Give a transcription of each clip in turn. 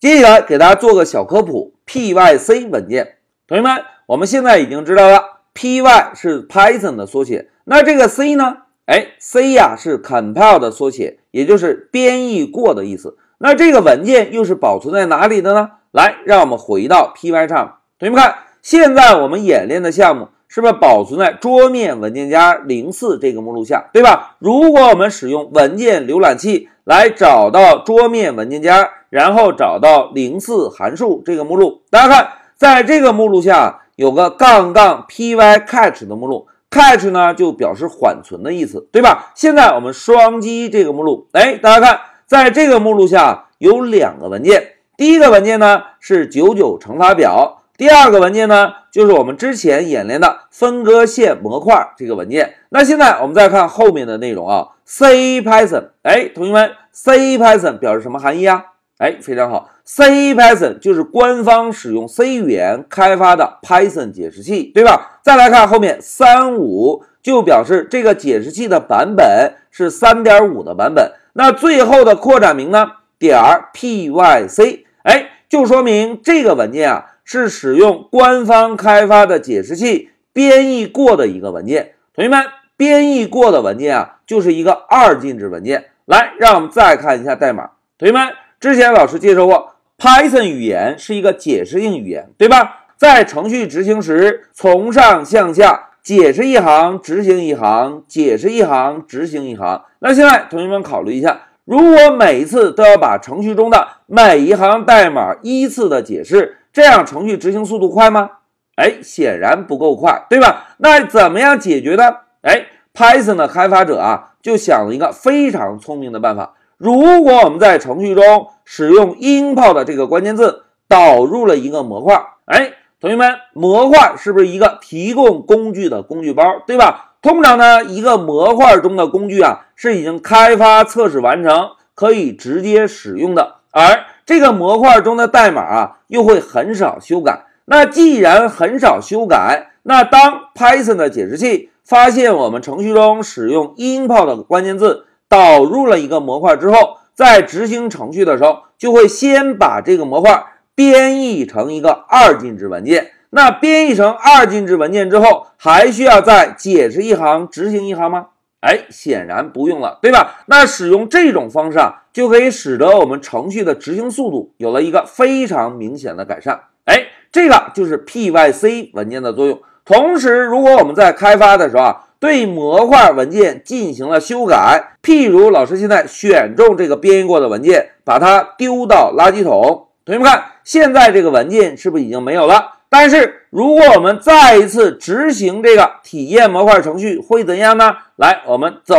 接下来给大家做个小科普，pyc 文件，同学们，我们现在已经知道了，py 是 Python 的缩写，那这个 c 呢？哎，c 呀是 compile 的缩写，也就是编译过的意思。那这个文件又是保存在哪里的呢？来，让我们回到 py 上，同学们看，现在我们演练的项目是不是保存在桌面文件夹零四这个目录下，对吧？如果我们使用文件浏览器来找到桌面文件夹。然后找到零四函数这个目录，大家看，在这个目录下有个杠杠 py catch 的目录，catch 呢就表示缓存的意思，对吧？现在我们双击这个目录，哎，大家看，在这个目录下有两个文件，第一个文件呢是九九乘法表，第二个文件呢就是我们之前演练的分割线模块这个文件。那现在我们再看后面的内容啊，C Python，哎，同学们，C Python 表示什么含义啊？哎，非常好，C Python 就是官方使用 C 语言开发的 Python 解释器，对吧？再来看后面三五，就表示这个解释器的版本是三点五的版本。那最后的扩展名呢？点 pyc，哎，就说明这个文件啊是使用官方开发的解释器编译过的一个文件。同学们，编译过的文件啊就是一个二进制文件。来，让我们再看一下代码，同学们。之前老师介绍过，Python 语言是一个解释性语言，对吧？在程序执行时，从上向下解释一行，执行一行，解释一行，执行一行。那现在同学们考虑一下，如果每一次都要把程序中的每一行代码依次的解释，这样程序执行速度快吗？哎，显然不够快，对吧？那怎么样解决呢？哎，Python 的开发者啊，就想了一个非常聪明的办法。如果我们在程序中使用 import 的这个关键字导入了一个模块，哎，同学们，模块是不是一个提供工具的工具包，对吧？通常呢，一个模块中的工具啊是已经开发测试完成，可以直接使用的，而这个模块中的代码啊又会很少修改。那既然很少修改，那当 Python 的解释器发现我们程序中使用 import 的关键字。导入了一个模块之后，在执行程序的时候，就会先把这个模块编译成一个二进制文件。那编译成二进制文件之后，还需要再解释一行、执行一行吗？哎，显然不用了，对吧？那使用这种方式啊，就可以使得我们程序的执行速度有了一个非常明显的改善。哎，这个就是 pyc 文件的作用。同时，如果我们在开发的时候啊，对模块文件进行了修改，譬如老师现在选中这个编译过的文件，把它丢到垃圾桶。同学们看，现在这个文件是不是已经没有了？但是如果我们再一次执行这个体验模块程序，会怎样呢？来，我们走，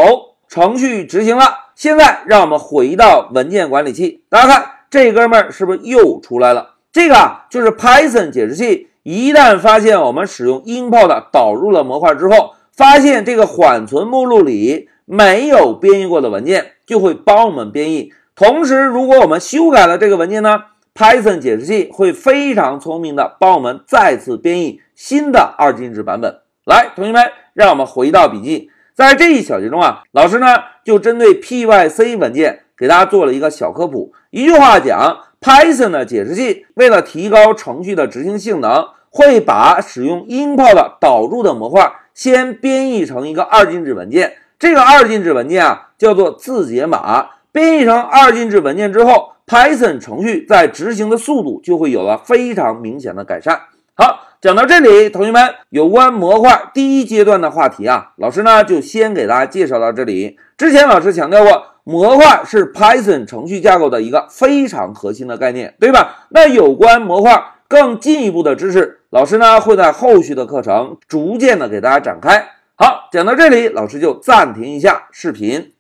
程序执行了。现在让我们回到文件管理器，大家看这哥们儿是不是又出来了？这个啊，就是 Python 解释器，一旦发现我们使用 import 导入了模块之后。发现这个缓存目录里没有编译过的文件，就会帮我们编译。同时，如果我们修改了这个文件呢，Python 解释器会非常聪明的帮我们再次编译新的二进制版本。来，同学们，让我们回到笔记，在这一小节中啊，老师呢就针对 pyc 文件给大家做了一个小科普。一句话讲，Python 的解释器为了提高程序的执行性能，会把使用 import 导入的模块。先编译成一个二进制文件，这个二进制文件啊叫做字节码。编译成二进制文件之后，Python 程序在执行的速度就会有了非常明显的改善。好，讲到这里，同学们，有关模块第一阶段的话题啊，老师呢就先给大家介绍到这里。之前老师强调过，模块是 Python 程序架构的一个非常核心的概念，对吧？那有关模块更进一步的知识。老师呢会在后续的课程逐渐的给大家展开。好，讲到这里，老师就暂停一下视频。